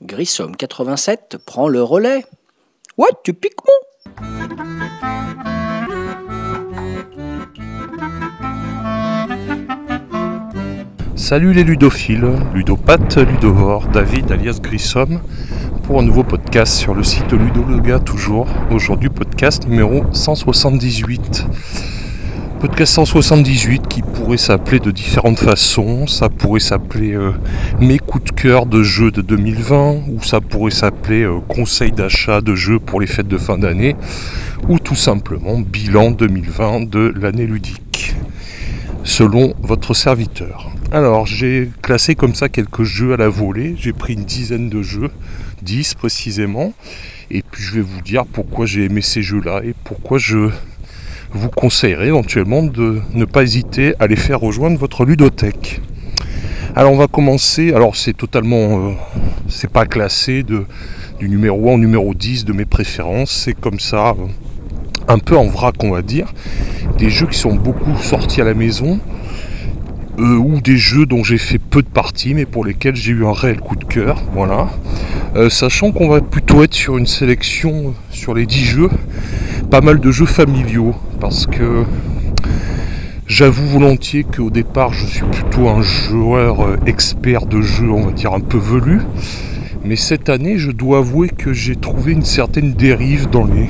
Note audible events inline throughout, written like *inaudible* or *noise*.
Grissom 87 prend le relais. Ouais, tu piques mon. Salut les ludophiles, ludopathes, ludovores, David alias Grissom pour un nouveau podcast sur le site Ludologa toujours. Aujourd'hui podcast numéro 178. Podcast 178 qui pourrait s'appeler de différentes façons. Ça pourrait s'appeler euh, mes coups de cœur de jeux de 2020 ou ça pourrait s'appeler euh, conseil d'achat de jeux pour les fêtes de fin d'année ou tout simplement bilan 2020 de l'année ludique selon votre serviteur. Alors j'ai classé comme ça quelques jeux à la volée, j'ai pris une dizaine de jeux, 10 précisément, et puis je vais vous dire pourquoi j'ai aimé ces jeux-là et pourquoi je vous conseillerais éventuellement de ne pas hésiter à les faire rejoindre votre ludothèque. Alors on va commencer, alors c'est totalement, euh, c'est pas classé de, du numéro 1 au numéro 10 de mes préférences, c'est comme ça, euh, un peu en vrac on va dire, des jeux qui sont beaucoup sortis à la maison, euh, ou des jeux dont j'ai fait peu de parties mais pour lesquels j'ai eu un réel coup de cœur. Voilà. Euh, sachant qu'on va plutôt être sur une sélection euh, sur les 10 jeux, pas mal de jeux familiaux parce que j'avoue volontiers qu'au départ je suis plutôt un joueur expert de jeux, on va dire un peu velu. Mais cette année, je dois avouer que j'ai trouvé une certaine dérive dans les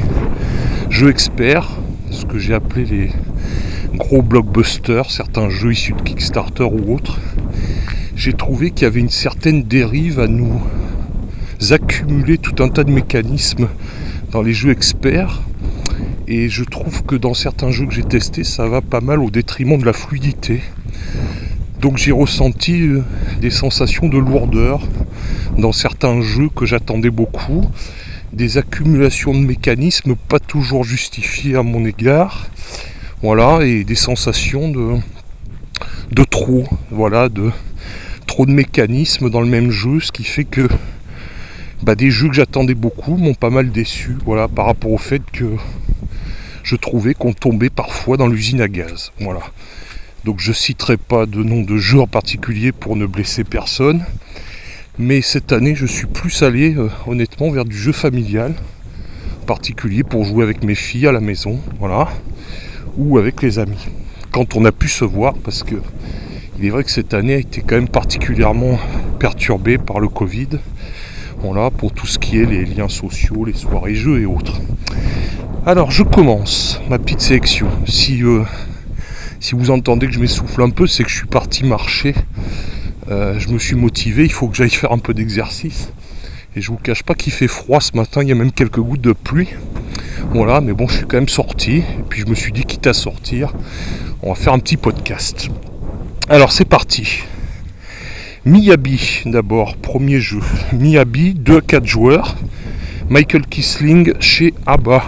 jeux experts, ce que j'ai appelé les gros blockbusters, certains jeux issus de Kickstarter ou autres, j'ai trouvé qu'il y avait une certaine dérive à nous accumuler tout un tas de mécanismes dans les jeux experts. Et je trouve que dans certains jeux que j'ai testés, ça va pas mal au détriment de la fluidité. Donc j'ai ressenti euh, des sensations de lourdeur dans certains jeux que j'attendais beaucoup, des accumulations de mécanismes pas toujours justifiées à mon égard, voilà, et des sensations de, de trop, voilà, de trop de mécanismes dans le même jeu, ce qui fait que bah, des jeux que j'attendais beaucoup m'ont pas mal déçu, voilà, par rapport au fait que je trouvais qu'on tombait parfois dans l'usine à gaz, voilà. Donc je citerai pas de nom de jeu en particulier pour ne blesser personne, mais cette année je suis plus allé euh, honnêtement vers du jeu familial, en particulier pour jouer avec mes filles à la maison, voilà ou avec les amis. Quand on a pu se voir, parce que il est vrai que cette année a été quand même particulièrement perturbée par le Covid. Voilà, pour tout ce qui est les liens sociaux, les soirées jeux et autres. Alors je commence ma petite sélection. Si, euh, vous entendez que je m'essouffle un peu, c'est que je suis parti marcher. Euh, je me suis motivé, il faut que j'aille faire un peu d'exercice. Et je vous cache pas qu'il fait froid ce matin, il y a même quelques gouttes de pluie. Voilà, mais bon, je suis quand même sorti. Et puis je me suis dit, quitte à sortir, on va faire un petit podcast. Alors c'est parti. Miyabi d'abord, premier jeu. Miyabi, 2-4 joueurs. Michael Kisling chez ABBA.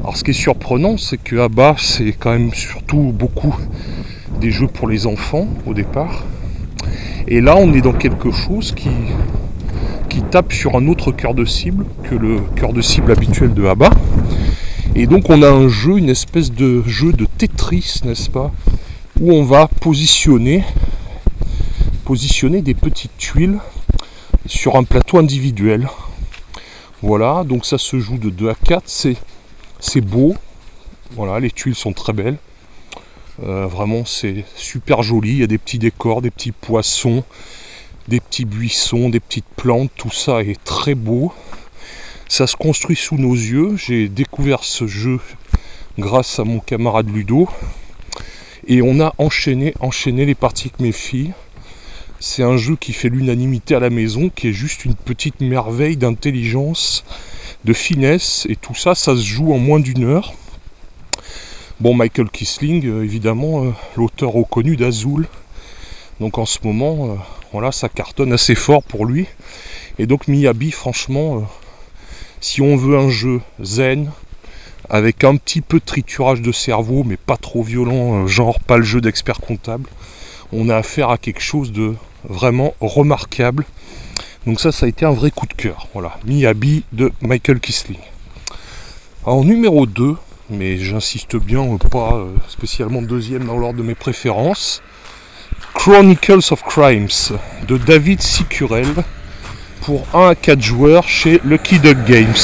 Alors ce qui est surprenant, c'est que ABBA, c'est quand même surtout beaucoup des jeux pour les enfants au départ. Et là, on est dans quelque chose qui, qui tape sur un autre cœur de cible que le cœur de cible habituel de ABBA. Et donc on a un jeu, une espèce de jeu de Tetris, n'est-ce pas Où on va positionner, positionner des petites tuiles sur un plateau individuel. Voilà, donc ça se joue de 2 à 4, c'est, beau. Voilà, les tuiles sont très belles. Euh, vraiment c'est super joli, il y a des petits décors, des petits poissons, des petits buissons, des petites plantes, tout ça est très beau. Ça se construit sous nos yeux. J'ai découvert ce jeu grâce à mon camarade Ludo. Et on a enchaîné, enchaîné les parties avec mes filles. C'est un jeu qui fait l'unanimité à la maison, qui est juste une petite merveille d'intelligence, de finesse, et tout ça, ça se joue en moins d'une heure. Bon, Michael Kisling, euh, évidemment, euh, l'auteur reconnu d'Azul. Donc en ce moment, euh, voilà, ça cartonne assez fort pour lui. Et donc Miyabi, franchement, euh, si on veut un jeu zen, avec un petit peu de triturage de cerveau, mais pas trop violent, euh, genre pas le jeu d'expert comptable, on a affaire à quelque chose de vraiment remarquable Donc ça, ça a été un vrai coup de cœur. Voilà, Miyabi de Michael Kisling. En numéro 2, mais j'insiste bien, pas euh, spécialement deuxième dans l'ordre de mes préférences, Chronicles of Crimes de David Sicurel pour 1 à 4 joueurs chez Lucky Duck Games.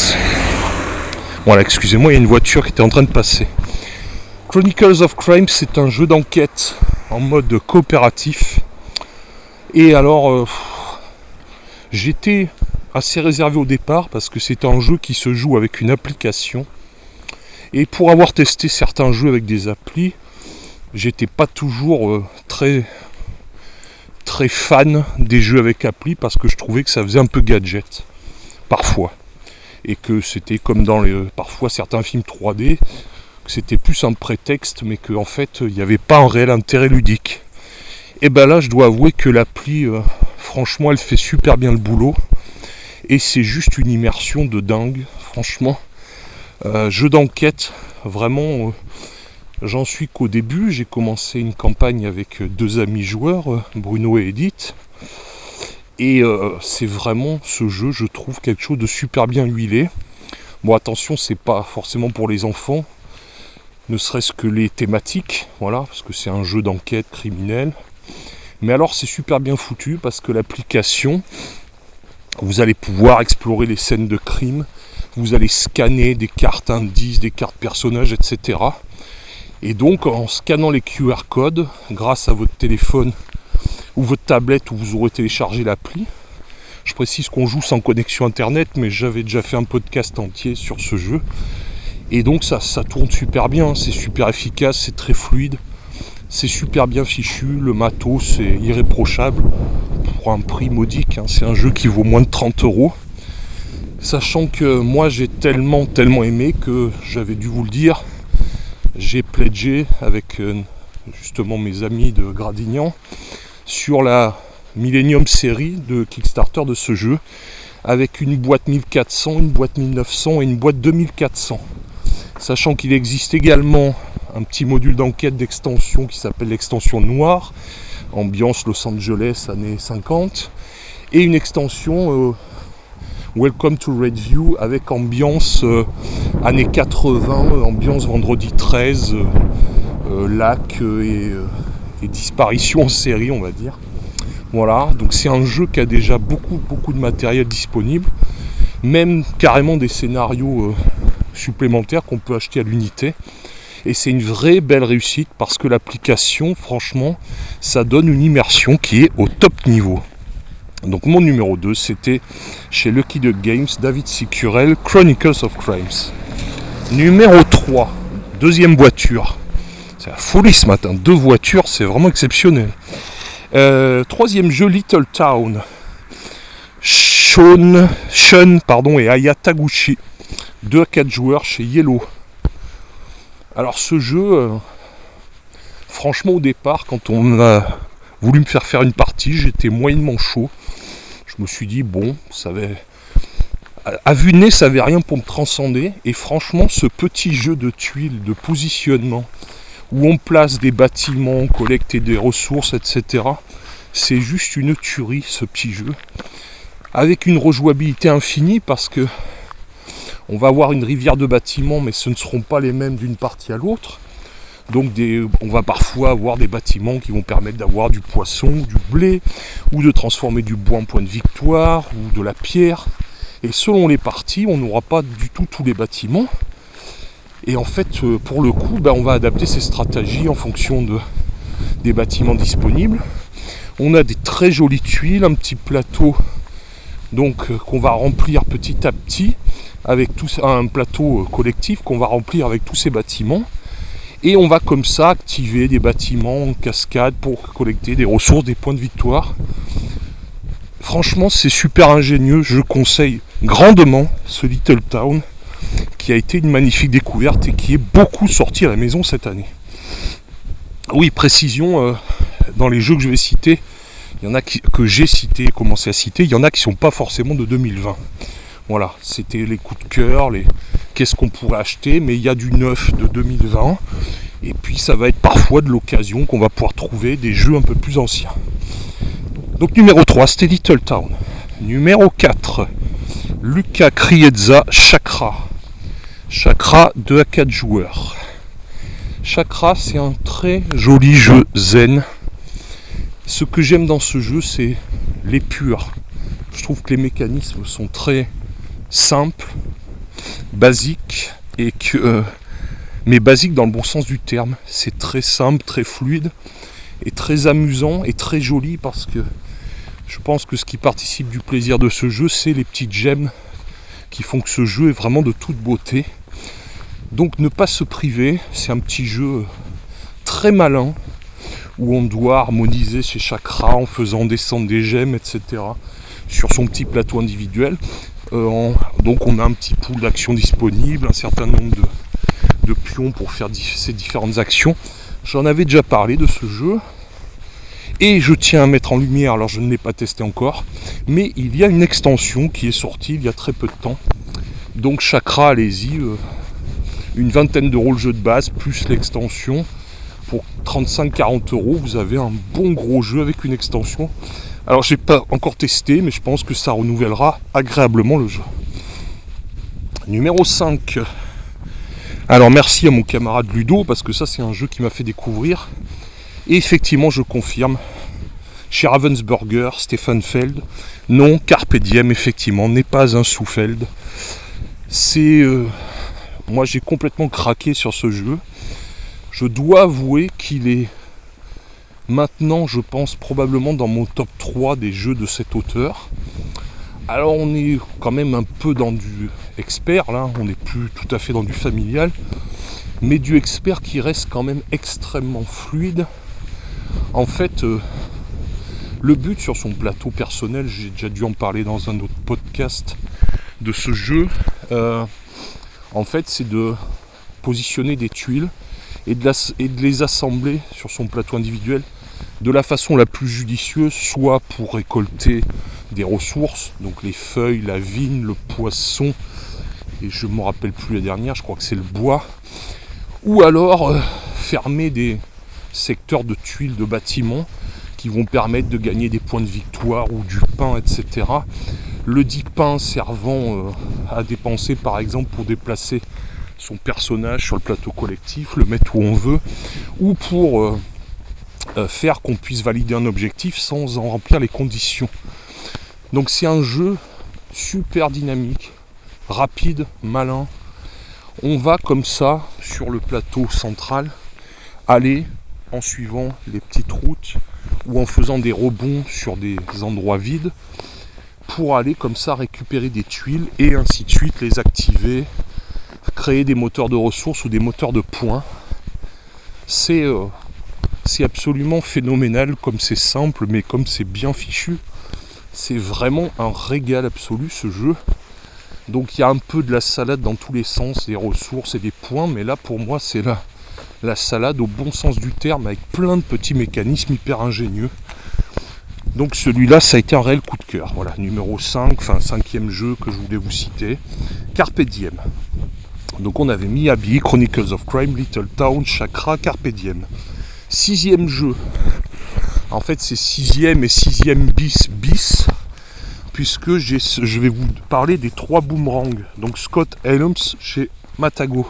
Voilà, excusez-moi, il y a une voiture qui était en train de passer. Chronicles of Crimes, c'est un jeu d'enquête en mode coopératif. Et alors, euh, j'étais assez réservé au départ parce que c'est un jeu qui se joue avec une application. Et pour avoir testé certains jeux avec des applis, j'étais pas toujours euh, très très fan des jeux avec appli parce que je trouvais que ça faisait un peu gadget parfois. Et que c'était comme dans les parfois certains films 3D que c'était plus un prétexte mais qu'en fait il n'y avait pas un réel intérêt ludique. Et ben là je dois avouer que l'appli euh, franchement elle fait super bien le boulot. Et c'est juste une immersion de dingue franchement. Euh, jeu d'enquête vraiment euh, J'en suis qu'au début, j'ai commencé une campagne avec deux amis joueurs, Bruno et Edith. Et euh, c'est vraiment ce jeu, je trouve, quelque chose de super bien huilé. Bon, attention, c'est pas forcément pour les enfants, ne serait-ce que les thématiques, voilà, parce que c'est un jeu d'enquête criminelle. Mais alors, c'est super bien foutu parce que l'application, vous allez pouvoir explorer les scènes de crime, vous allez scanner des cartes indices, des cartes personnages, etc. Et donc en scannant les QR codes, grâce à votre téléphone ou votre tablette où vous aurez téléchargé l'appli, je précise qu'on joue sans connexion internet, mais j'avais déjà fait un podcast entier sur ce jeu. Et donc ça, ça tourne super bien, c'est super efficace, c'est très fluide, c'est super bien fichu, le matos c'est irréprochable pour un prix modique, hein. c'est un jeu qui vaut moins de 30 euros. Sachant que moi j'ai tellement tellement aimé que j'avais dû vous le dire, j'ai pledgé avec euh, justement mes amis de Gradignan sur la Millennium série de Kickstarter de ce jeu avec une boîte 1400, une boîte 1900 et une boîte 2400. Sachant qu'il existe également un petit module d'enquête d'extension qui s'appelle l'extension noire, ambiance Los Angeles années 50, et une extension euh, Welcome to Redview avec ambiance euh, années 80, euh, ambiance vendredi 13, euh, lac et, et, disparition en série, on va dire. Voilà, donc c'est un jeu qui a déjà beaucoup, beaucoup de matériel disponible, même carrément des scénarios supplémentaires qu'on peut acheter à l'unité. Et c'est une vraie belle réussite parce que l'application, franchement, ça donne une immersion qui est au top niveau. Donc mon numéro 2, c'était chez Lucky Duck Games, David Sicurel, Chronicles of Crimes. Numéro 3, deuxième voiture. C'est la folie ce matin, deux voitures, c'est vraiment exceptionnel. Euh, troisième jeu, Little Town. Sean, pardon, et Aya Taguchi. 2 à 4 joueurs chez Yellow. Alors ce jeu, euh, franchement au départ, quand on a voulu me faire faire une partie, j'étais moyennement chaud. Je me suis dit, bon, ça avait. À vue de nez, ça n'avait rien pour me transcender. Et franchement, ce petit jeu de tuiles, de positionnement, où on place des bâtiments, collecter des ressources, etc., c'est juste une tuerie, ce petit jeu. Avec une rejouabilité infinie, parce que on va avoir une rivière de bâtiments, mais ce ne seront pas les mêmes d'une partie à l'autre. Donc on va parfois avoir des bâtiments qui vont permettre d'avoir du poisson, du blé, ou de transformer du bois en point de victoire, ou de la pierre. Et selon les parties, on n'aura pas du tout tous les bâtiments. Et en fait, euh, pour le coup, ben, on va adapter ces stratégies en fonction de, des bâtiments disponibles. On a des très jolies tuiles, un petit plateau donc euh, qu'on va remplir petit à petit avec un plateau euh, collectif qu'on va remplir avec tous ces bâtiments. Et on va comme ça activer des bâtiments en cascade pour collecter des ressources, des points de victoire. Franchement, c'est super ingénieux. Je conseille grandement ce Little Town qui a été une magnifique découverte et qui est beaucoup sorti à la maison cette année. Oui, précision, euh, dans les jeux que je vais citer, il y en a que j'ai cité, commencé à citer, il y en a qui ne sont pas forcément de 2020. Voilà, c'était les coups de cœur, les, qu'est-ce qu'on pourrait acheter, mais il y a du neuf de 2020. Et puis ça va être parfois de l'occasion qu'on va pouvoir trouver des jeux un peu plus anciens. Donc numéro 3, c'était Little Town. Numéro 4. Luca Krietza Chakra. Chakra 2 à 4 joueurs. Chakra, c'est un très joli jeu zen. Ce que j'aime dans ce jeu, c'est les purs. Je trouve que les mécanismes sont très simples, basiques, et que. Euh, mais basiques dans le bon sens du terme. C'est très simple, très fluide, et très amusant, et très joli parce que je pense que ce qui participe du plaisir de ce jeu, c'est les petites gemmes qui font que ce jeu est vraiment de toute beauté. Donc ne pas se priver, c'est un petit jeu très malin où on doit harmoniser ses chakras en faisant descendre des gemmes, etc. sur son petit plateau individuel. Euh, donc on a un petit pool d'actions disponibles, un certain nombre de, pions pour faire ces différentes actions. J'en avais déjà parlé de ce jeu. Et je tiens à mettre en lumière, alors je ne l'ai pas testé encore, mais il y a une extension qui est sortie il y a très peu de temps. Donc Chakra, allez-y, euh, une vingtaine d'euros le jeu de base, plus l'extension. Pour 35-40 euros, vous avez un bon gros jeu avec une extension. Alors j'ai pas encore testé, mais je pense que ça renouvellera agréablement le jeu. Numéro 5. Alors merci à mon camarade Ludo, parce que ça c'est un jeu qui m'a fait découvrir. Et effectivement, je confirme, chez Ravensburger, Stefan Feld, non, Carpe Diem, effectivement, n'est pas un sous-Feld. C'est. Euh, moi, j'ai complètement craqué sur ce jeu. Je dois avouer qu'il est maintenant, je pense, probablement dans mon top 3 des jeux de cet auteur. Alors, on est quand même un peu dans du expert, là, on n'est plus tout à fait dans du familial, mais du expert qui reste quand même extrêmement fluide. En fait, euh, le but sur son plateau personnel, j'ai déjà dû en parler dans un autre podcast de ce jeu, euh, en fait, c'est de positionner des tuiles et de, les assembler sur son plateau individuel de la façon la plus judicieuse, soit pour récolter des ressources, donc les feuilles, la vigne, le poisson, et je ne me rappelle plus la dernière, je crois que c'est le bois, ou alors euh, fermer des, secteurs de tuiles de bâtiments qui vont permettre de gagner des points de victoire ou du pain, etc. Le dit pain servant euh, à dépenser par exemple pour déplacer son personnage sur le plateau collectif, le mettre où on veut, ou pour euh, faire qu'on puisse valider un objectif sans en remplir les conditions. Donc c'est un jeu super dynamique, rapide, malin. On va comme ça sur le plateau central aller en suivant les petites routes ou en faisant des rebonds sur des endroits vides pour aller comme ça récupérer des tuiles et ainsi de suite les activer, créer des moteurs de ressources ou des moteurs de points. C'est euh, absolument phénoménal comme c'est simple mais comme c'est bien fichu. C'est vraiment un régal absolu ce jeu. Donc il y a un peu de la salade dans tous les sens, des ressources et des points, mais là pour moi c'est là la salade au bon sens du terme avec plein de petits mécanismes hyper ingénieux. Donc celui-là, ça a été un réel coup de cœur. Voilà, numéro 5, enfin cinquième jeu que je voulais vous citer. Carpe Diem. Donc on avait Miyabi, Chronicles of Crime, Little Town, Chakra, Carpe Diem. Sixième jeu. En fait c'est sixième et sixième bis bis. Puisque je vais vous parler des trois boomerangs. Donc Scott Helms chez Matago.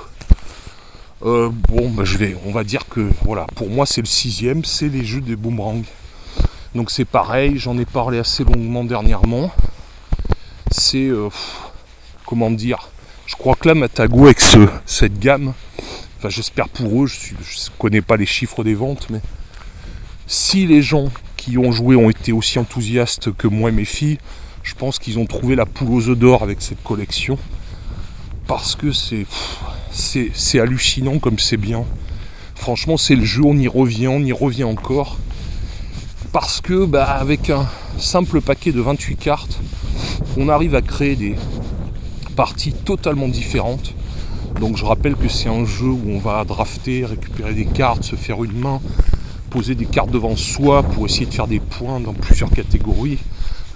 Euh, bon, bah, je vais, on va dire que voilà, pour moi c'est le sixième, c'est les jeux des boomerangs. Donc c'est pareil, j'en ai parlé assez longuement dernièrement. C'est euh, comment dire, je crois que là Matago avec cette gamme, enfin j'espère pour eux, je ne connais pas les chiffres des ventes, mais si les gens qui ont joué ont été aussi enthousiastes que moi et mes filles, je pense qu'ils ont trouvé la poule aux œufs d'or avec cette collection. Parce que c'est hallucinant comme c'est bien. Franchement, c'est le jeu, on y revient, on y revient encore. Parce que, bah, avec un simple paquet de 28 cartes, on arrive à créer des parties totalement différentes. Donc, je rappelle que c'est un jeu où on va drafter, récupérer des cartes, se faire une main, poser des cartes devant soi pour essayer de faire des points dans plusieurs catégories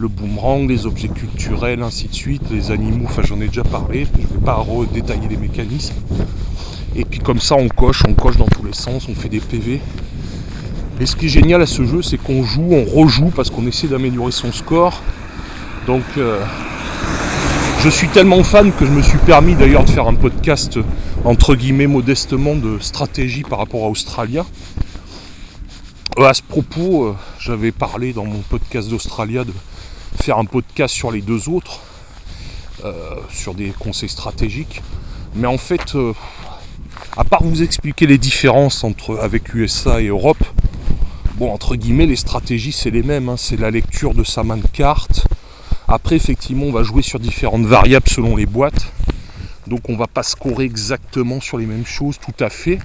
le boomerang, les objets culturels, ainsi de suite, les animaux, enfin j'en ai déjà parlé, je ne vais pas redétailler les mécanismes. Et puis comme ça on coche, on coche dans tous les sens, on fait des PV. Et ce qui est génial à ce jeu, c'est qu'on joue, on rejoue parce qu'on essaie d'améliorer son score Donc euh, je suis tellement fan que je me suis permis d'ailleurs de faire un podcast entre guillemets modestement de stratégie par rapport à Australia. Euh, à ce propos, euh, j'avais parlé dans mon podcast d'Australia de faire un podcast sur les deux autres, sur des conseils stratégiques. Mais en fait, à part vous expliquer les différences entre, avec USA et Europe, bon, entre guillemets, les stratégies c'est les mêmes. Hein. c'est la lecture de sa main de cartes. Après, effectivement, on va jouer sur différentes variables selon les boîtes. Donc on va pas scorer exactement sur les mêmes choses, tout à fait.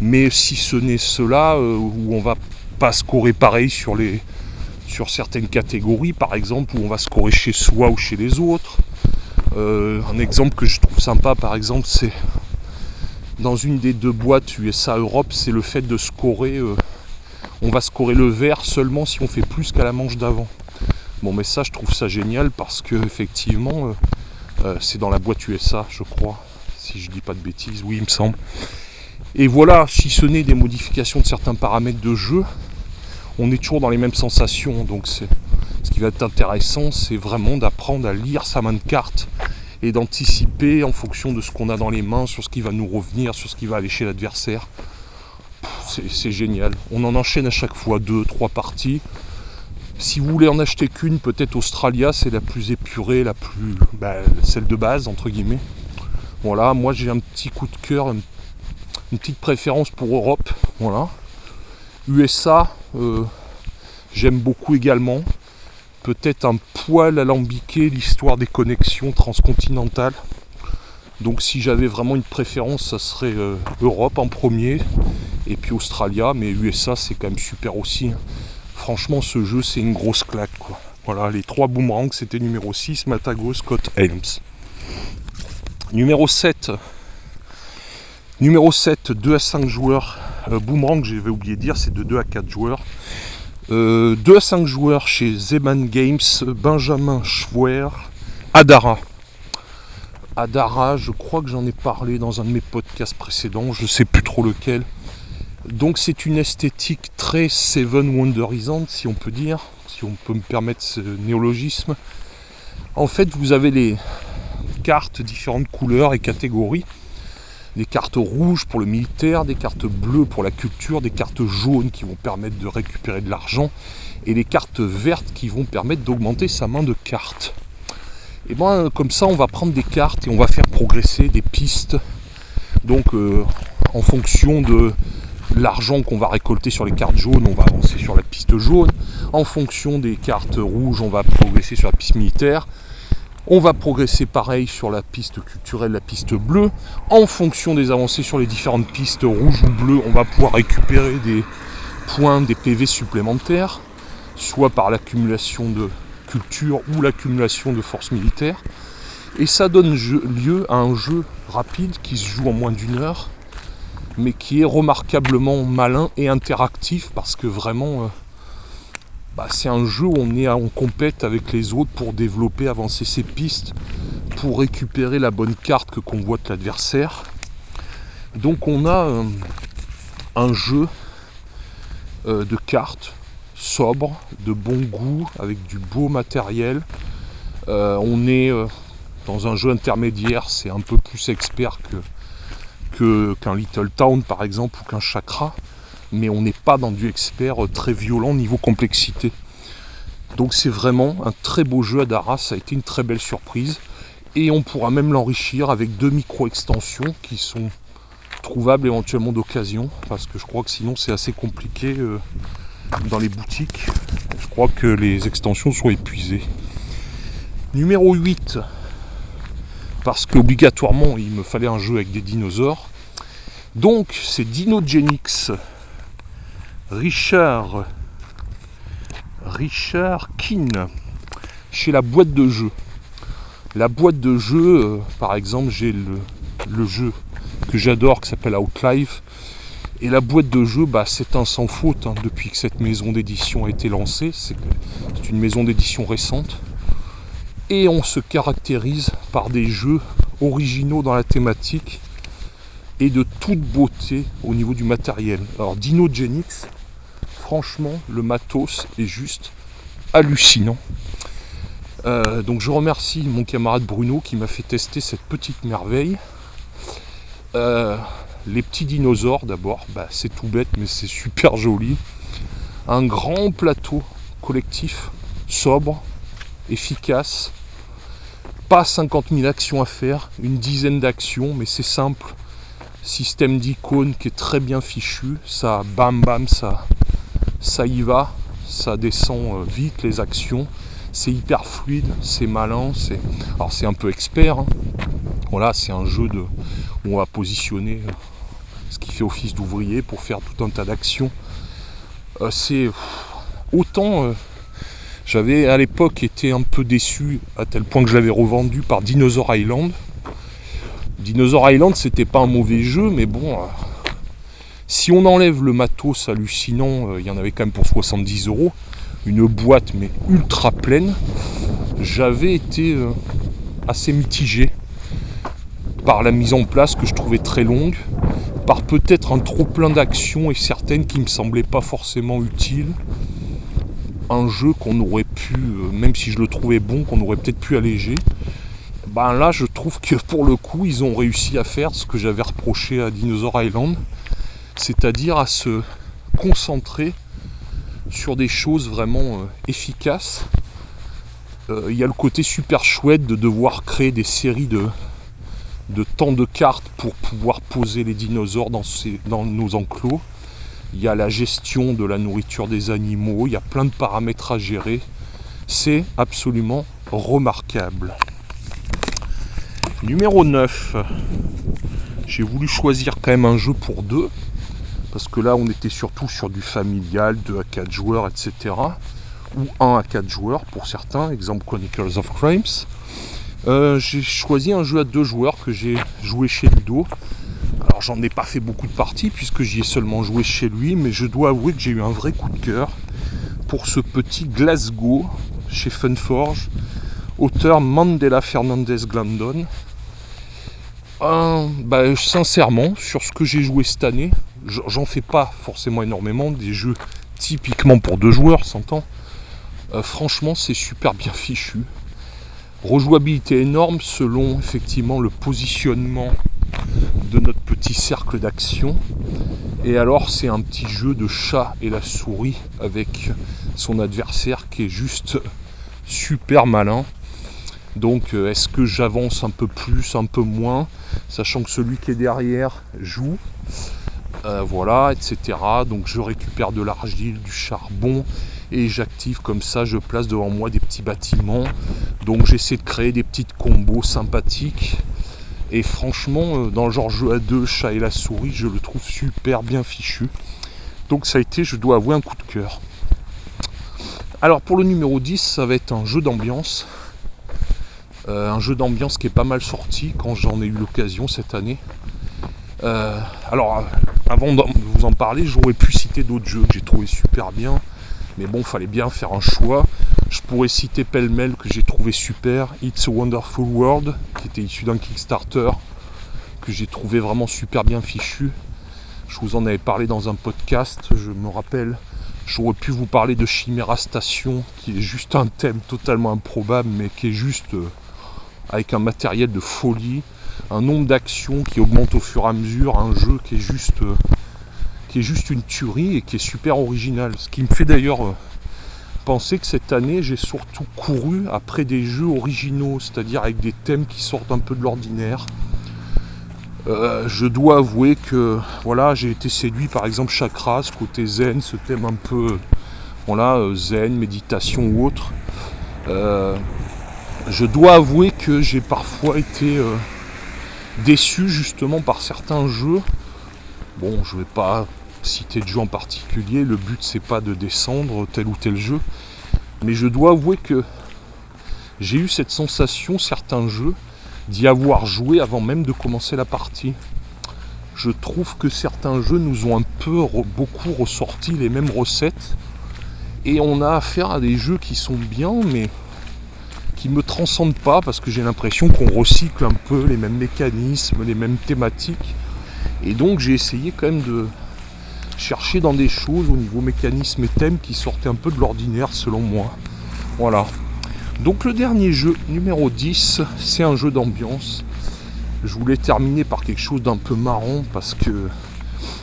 Mais si ce n'est cela, euh, où on va pas scorer pareil sur, les, sur certaines catégories, par exemple, où on va scorer chez soi ou chez les autres. Euh, un exemple que je trouve sympa, par exemple, c'est dans une des deux boîtes USA Europe, c'est le fait de scorer. Euh, on va scorer le vert seulement si on fait plus qu'à la manche d'avant. Mais ça, je trouve ça génial parce que effectivement, euh, euh, c'est dans la boîte USA, je crois, si je dis pas de bêtises. Oui, il me semble. Et voilà, si ce n'est des modifications de certains paramètres de jeu, on est toujours dans les mêmes sensations. Donc, ce qui va être intéressant, c'est vraiment d'apprendre à lire sa main de cartes et d'anticiper en fonction de ce qu'on a dans les mains, sur ce qui va nous revenir, sur ce qui va aller chez l'adversaire. C'est génial. On en enchaîne à chaque fois deux, trois parties. Si vous voulez en acheter qu'une, peut-être Australia, c'est la plus épurée, la plus. Bah, celle de base, entre guillemets. Voilà, moi j'ai un petit coup de cœur, une, petite préférence pour Europe. Voilà. USA, euh, j'aime beaucoup également peut-être un poil alambiqué l'histoire des connexions transcontinentales. Donc si j'avais vraiment une préférence, ça serait euh, Europe en premier, et puis Australia, mais USA c'est quand même super aussi. Franchement ce jeu c'est une grosse claque quoi. Voilà, les trois boomerangs c'était numéro 6, Matago, Scott Helms. Numéro 7. Numéro 7, 2 à 5 joueurs. Euh, boomerang, j'avais oublié de dire, c'est de 2 à 4 joueurs. 2 euh, à 5 joueurs chez Zeman Games, Benjamin Schwer, Adara. Adara, je crois que j'en ai parlé dans un de mes podcasts précédents, je ne sais plus trop lequel. Donc c'est une esthétique très Seven Wonderisante, si on peut dire, si on peut me permettre ce néologisme. En fait, vous avez les cartes, différentes couleurs et catégories des cartes rouges pour le militaire, des cartes bleues pour la culture, des cartes jaunes qui vont permettre de récupérer de l'argent, et des cartes vertes qui vont permettre d'augmenter sa main de cartes. Et bien comme ça on va prendre des cartes et on va faire progresser des pistes. Donc euh, en fonction de l'argent qu'on va récolter sur les cartes jaunes, on va avancer sur la piste jaune. En fonction des cartes rouges, on va progresser sur la piste militaire. On va progresser pareil sur la piste culturelle, la piste bleue. En fonction des avancées sur les différentes pistes rouges ou bleues, on va pouvoir récupérer des points, des PV supplémentaires, soit par l'accumulation de culture ou l'accumulation de forces militaires. Et ça donne lieu à un jeu rapide qui se joue en moins d'une heure, mais qui est remarquablement malin et interactif parce que vraiment euh, bah, c'est un jeu où on est en compète avec les autres pour développer, avancer ses pistes, pour récupérer la bonne carte que convoite l'adversaire. Donc on a euh, un jeu euh, de cartes sobre, de bon goût, avec du beau matériel. On est dans un jeu intermédiaire, c'est un peu plus expert que, qu'un Little Town par exemple ou qu'un Chakra mais on n'est pas dans du expert très violent niveau complexité. Donc c'est vraiment un très beau jeu à Dara, ça a été une très belle surprise. Et on pourra même l'enrichir avec deux micro-extensions qui sont trouvables éventuellement d'occasion, parce que je crois que sinon c'est assez compliqué euh, dans les boutiques. Je crois que les extensions sont épuisées. Numéro 8, parce qu'obligatoirement il me fallait un jeu avec des dinosaures. Donc c'est Dinogenix Richard Richard Keane chez la boîte de jeu. La boîte de jeu, euh, par exemple, j'ai le, jeu que j'adore qui s'appelle Outlive. Et la boîte de jeu, bah, c'est un sans faute hein, depuis que cette maison d'édition a été lancée. C'est une maison d'édition récente. Et on se caractérise par des jeux originaux dans la thématique et de toute beauté au niveau du matériel. Alors Euh, donc je remercie mon camarade Bruno qui m'a fait tester cette petite merveille. Euh, les petits dinosaures d'abord, bah, c'est tout bête mais c'est super joli. Un grand plateau collectif, sobre, efficace. Pas 50 000 actions à faire, une dizaine d'actions, mais c'est simple. Système d'icônes qui est très bien fichu. Ça bam bam, ça, ça y va. Ça descend euh, vite les actions. C'est hyper fluide, c'est malin. C'est... Alors c'est un peu expert. Hein. Voilà, c'est un jeu de... où on va positionner euh, ce qui fait office d'ouvrier pour faire tout un tas d'actions. Euh, c'est autant j'avais à l'époque été un peu déçu à tel point que je l'avais revendu par Dinosaur Island. Dinosaur Island, c'était pas un mauvais jeu, mais bon, euh, si on enlève le matos hallucinant, euh, il y en avait quand même pour 70 euros, une boîte mais ultra pleine, j'avais été euh, assez mitigé par la mise en place que je trouvais très longue, par peut-être un trop plein d'actions et certaines qui me semblaient pas forcément utiles un jeu qu'on aurait pu, euh, même si je le trouvais bon, qu'on aurait peut-être pu alléger. Ben là, je trouve que pour le coup, ils ont réussi à faire ce que j'avais reproché à Dinosaur Island, c'est-à-dire à se concentrer sur des choses vraiment euh, efficaces. Euh, il y a le côté super chouette de devoir créer des séries de, de temps de cartes pour pouvoir poser les dinosaures dans, dans nos enclos il y a la gestion de la nourriture des animaux, il y a plein de paramètres à gérer. C'est absolument remarquable. Numéro 9. J'ai voulu choisir quand même un jeu pour deux. Parce que là, on était surtout sur du familial, 2 à 4 joueurs, etc. Ou 1 à 4 joueurs pour certains, exemple Chronicles of Crimes. Euh, j'ai choisi un jeu à deux joueurs que j'ai joué chez Ludo. Alors j'en ai pas fait beaucoup de parties puisque j'y ai seulement joué chez lui, mais je dois avouer que j'ai eu un vrai coup de cœur pour ce petit Glasgow chez Funforge, auteur Mandela Fernandez Glandon. Bah, sincèrement, sur ce que j'ai joué cette année, j'en fais pas forcément énormément, des jeux typiquement pour deux joueurs, s'entend. Euh, franchement, c'est super bien fichu. Rejouabilité énorme selon effectivement le positionnement de notre petit cercle d'action. Et alors c'est un petit jeu de chat et la souris avec son adversaire qui est juste super malin. Donc euh, est-ce que j'avance un peu plus, un peu moins, sachant que celui qui est derrière joue? Euh, voilà, etc. Donc je récupère de l'argile, du charbon, et j'active comme ça, je place devant moi des petits bâtiments. Donc j'essaie de créer des petites combos sympathiques et franchement, euh, dans le genre jeu à deux, chat et la souris, je le trouve super bien fichu. Donc ça a été, je dois avouer, un coup de cœur. Alors pour le numéro 10, ça va être un jeu d'ambiance. Euh, un jeu d'ambiance qui est pas mal sorti quand j'en ai eu l'occasion cette année. Euh, alors avant de vous en parler, j'aurais pu citer d'autres jeux que j'ai trouvé super bien. Mais bon, fallait bien faire un choix. Je pourrais citer pêle-mêle que j'ai trouvé super, It's a Wonderful World, qui était issu d'un Kickstarter, que j'ai trouvé vraiment super bien fichu. Je vous en avais parlé dans un podcast, je me rappelle. J'aurais pu vous parler de Chimera Station, qui est juste un thème totalement improbable, mais qui est juste euh, avec un matériel de folie, un nombre d'actions qui augmente au fur et à mesure, un jeu qui est juste, euh, qui est juste une tuerie et qui est super original. Ce qui me fait d'ailleurs euh, penser que cette année, j'ai surtout couru après des jeux originaux, c'est-à-dire avec des thèmes qui sortent un peu de l'ordinaire. Euh, je dois avouer que voilà, j'ai été séduit par exemple Chakras, côté zen, ce thème un peu voilà, euh, zen, méditation ou autre. Euh, je dois avouer que j'ai parfois été déçu justement par certains jeux. Bon, je vais pas citer de jeu en particulier. Le but c'est pas de descendre tel ou tel jeu. Mais je dois avouer que j'ai eu cette sensation, certains jeux, d'y avoir joué avant même de commencer la partie. Je trouve que certains jeux nous ont un peu beaucoup ressorti les mêmes recettes. Et on a affaire à des jeux qui sont bien, mais qui ne me transcendent pas parce que j'ai l'impression qu'on recycle un peu les mêmes mécanismes, les mêmes thématiques. Et donc j'ai essayé quand même de, chercher dans des choses au niveau mécanisme et thème qui sortaient un peu de l'ordinaire selon moi. Voilà. Donc le dernier jeu, numéro 10, c'est un jeu d'ambiance. Je voulais terminer par quelque chose d'un peu marrant parce que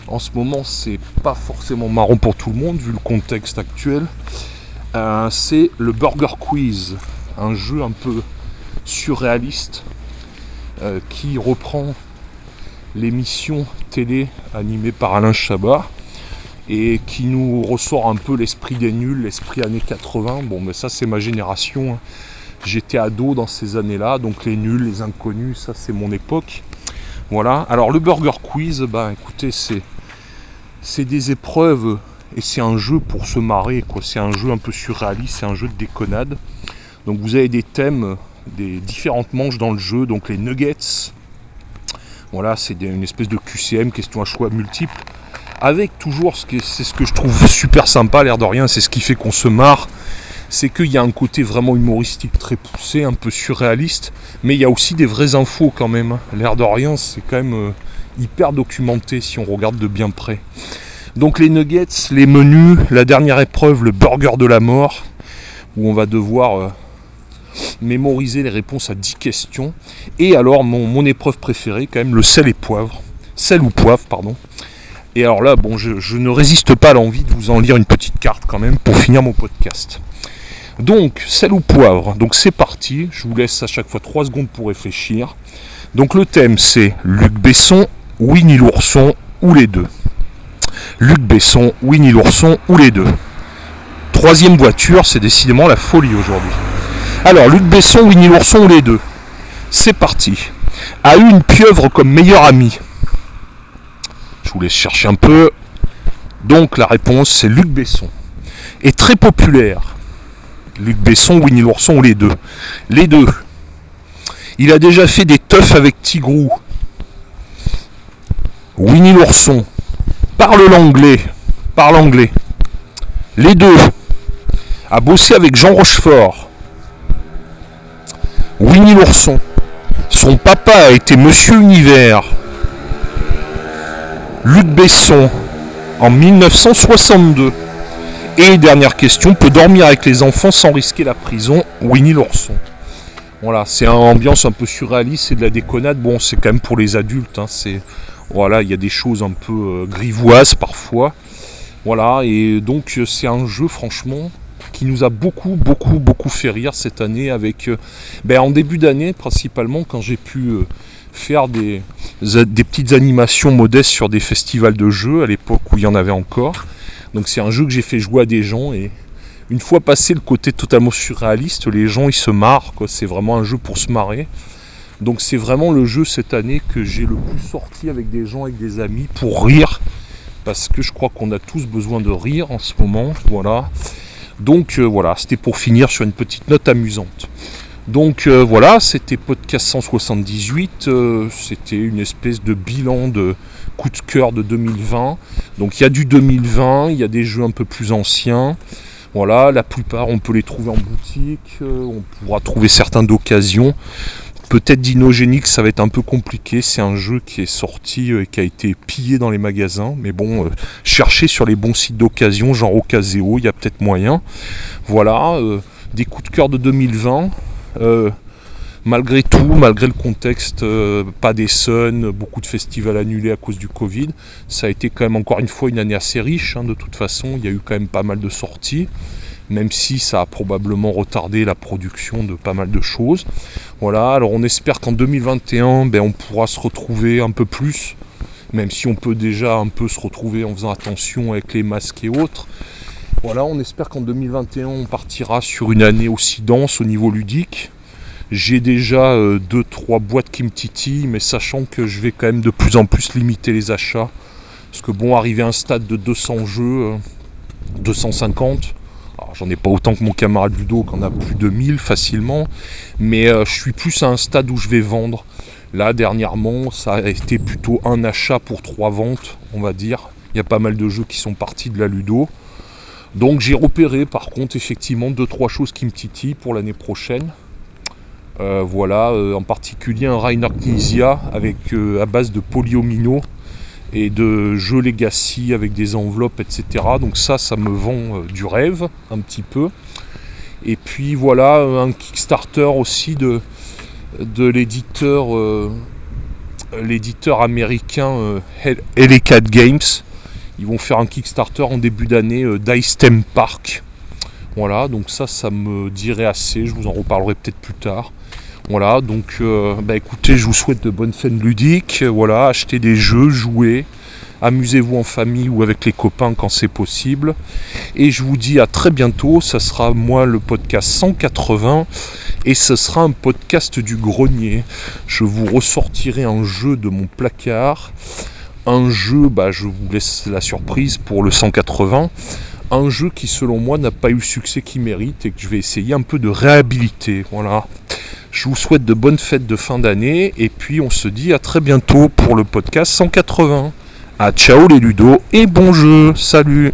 en ce moment c'est pas forcément marrant pour tout le monde vu le contexte actuel. Euh, c'est le Burger Quiz, un jeu un peu surréaliste euh, qui reprend l'émission télé animée par Alain Chabat et qui nous ressort un peu l'esprit des nuls, l'esprit années 80. Bon, mais ça, c'est ma génération. Hein. J'étais ado dans ces années-là, donc les nuls, les inconnus, ça, c'est mon époque. Voilà. Alors, le Burger Quiz, bah écoutez, c'est, des épreuves et c'est un jeu pour se marrer. C'est un jeu un peu surréaliste, c'est un jeu de déconnade. Donc, vous avez des thèmes, des différentes manches dans le jeu, donc les nuggets. Voilà, c'est une espèce de QCM, question à choix multiples avec toujours ce que c'est ce que je trouve *laughs* super sympa, l'air de rien, c'est ce qui fait qu'on se marre, c'est qu'il y a un côté vraiment humoristique très poussé, un peu surréaliste, mais il y a aussi des vraies infos quand même. L'air de rien, c'est quand même euh, hyper documenté si on regarde de bien près. Donc les nuggets, les menus, la dernière épreuve, le burger de la mort, où on va devoir euh, mémoriser les réponses à 10 questions. Et alors mon, mon épreuve préférée, quand même, le sel et poivre. Sel ou poivre, pardon. Et alors là, bon, je, ne résiste pas à l'envie de vous en lire une petite carte quand même pour finir mon podcast. Donc, sel ou poivre. Donc c'est parti. Je vous laisse à chaque fois 3 secondes pour réfléchir. Donc le thème c'est Luc Besson, Winnie l'ourson ou les deux. Luc Besson, Winnie l'ourson ou les deux. Troisième voiture, c'est décidément la folie aujourd'hui. Alors, Luc Besson, Winnie l'ourson ou les deux? C'est parti. A eu une pieuvre comme meilleure amie. Je vous laisse chercher un peu. Donc la réponse c'est Luc Besson. Et très populaire. Luc Besson, Winnie l'ourson ou les deux Les deux. Il a déjà fait des teufs avec Tigrou. Winnie l'ourson. Parle l'anglais. Parle anglais. Les deux. A bossé avec Jean Rochefort. Winnie l'ourson. Son papa a été Monsieur Univers. Luc Besson en 1962. Et dernière question, peut dormir avec les enfants sans risquer la prison? Winnie l'ourson. Voilà, c'est une ambiance un peu surréaliste, c'est de la déconnade. Bon, c'est quand même pour les adultes. Hein, c'est voilà, il y a des choses un peu euh, grivoises parfois. Voilà, et donc euh, c'est un jeu franchement qui nous a beaucoup, beaucoup, beaucoup fait rire cette année avec, euh, ben, en début d'année principalement quand j'ai pu faire des, petites animations modestes sur des festivals de jeux à l'époque où il y en avait encore. Donc c'est un jeu que j'ai fait jouer à des gens et une fois passé le côté totalement surréaliste, les gens ils se marrent. C'est vraiment un jeu pour se marrer. Donc c'est vraiment le jeu cette année que j'ai le plus sorti avec des gens, avec des amis, pour rire. Parce que je crois qu'on a tous besoin de rire en ce moment. Voilà. Donc euh, voilà, c'était pour finir sur une petite note amusante. Donc euh, voilà, c'était podcast 178, euh, c'était une espèce de bilan de coup de cœur de 2020. Donc il y a du 2020, il y a des jeux un peu plus anciens. Voilà, la plupart on peut les trouver en boutique, euh, on pourra trouver certains d'occasion. Peut-être d'Inogénique, ça va être un peu compliqué. C'est un jeu qui est sorti et qui a été pillé dans les magasins. Mais bon, cherchez sur les bons sites d'occasion, genre Ocaseo, il y a peut-être moyen. Voilà, des coups de cœur de 2020. Euh, malgré tout, malgré le contexte, euh, pas des Suns, beaucoup de festivals annulés à cause du Covid, ça a été quand même encore une fois une année assez riche. Hein, de toute façon, il y a eu quand même pas mal de sorties, même si ça a probablement retardé la production de pas mal de choses. Voilà, alors on espère qu'en 2021, ben, on pourra se retrouver un peu plus, même si on peut déjà un peu se retrouver en faisant attention avec les masques et autres. Voilà, on espère qu'en 2021 on partira sur une année aussi dense au niveau ludique. J'ai déjà 2-3 euh, boîtes Kimtiti, mais sachant que je vais quand même de plus en plus limiter les achats. Parce que bon, arriver à un stade de 200 jeux, 250, euh, j'en ai pas autant que mon camarade Ludo qui en a plus de 1000 facilement, mais euh, je suis plus à un stade où je vais vendre. Là, dernièrement, ça a été plutôt un achat pour trois ventes, on va dire. Il y a pas mal de jeux qui sont partis de la Ludo. Donc j'ai repéré par contre effectivement deux trois choses qui me titillent pour l'année prochaine. Euh, voilà, euh, en particulier un Reinhard Knizia avec euh, à base de polyomino et de jeux legacy avec des enveloppes, etc. Donc ça, ça me vend du rêve un petit peu. Et puis voilà, un Kickstarter aussi de, de l'éditeur l'éditeur américain LA4 Games. Ils vont faire un Kickstarter en début d'année euh, d'Ice Theme Park. Voilà, donc ça, ça me dirait assez. Je vous en reparlerai peut-être plus tard. Voilà, donc euh, bah écoutez, je vous souhaite de bonnes fêtes ludiques. Voilà, achetez des jeux, jouez. Amusez-vous en famille ou avec les copains quand c'est possible. Et je vous dis à très bientôt. Ça sera moi le podcast 180 et ce sera un podcast du grenier. Je vous ressortirai un jeu de mon placard. Un jeu, bah, je vous laisse la surprise pour le 180. Un jeu qui selon moi n'a pas eu le succès qu'il mérite et que je vais essayer un peu de réhabiliter. Voilà. Je vous souhaite de bonnes fêtes de fin d'année et puis on se dit à très bientôt pour le podcast 180. À ciao les ludos et bon jeu. Salut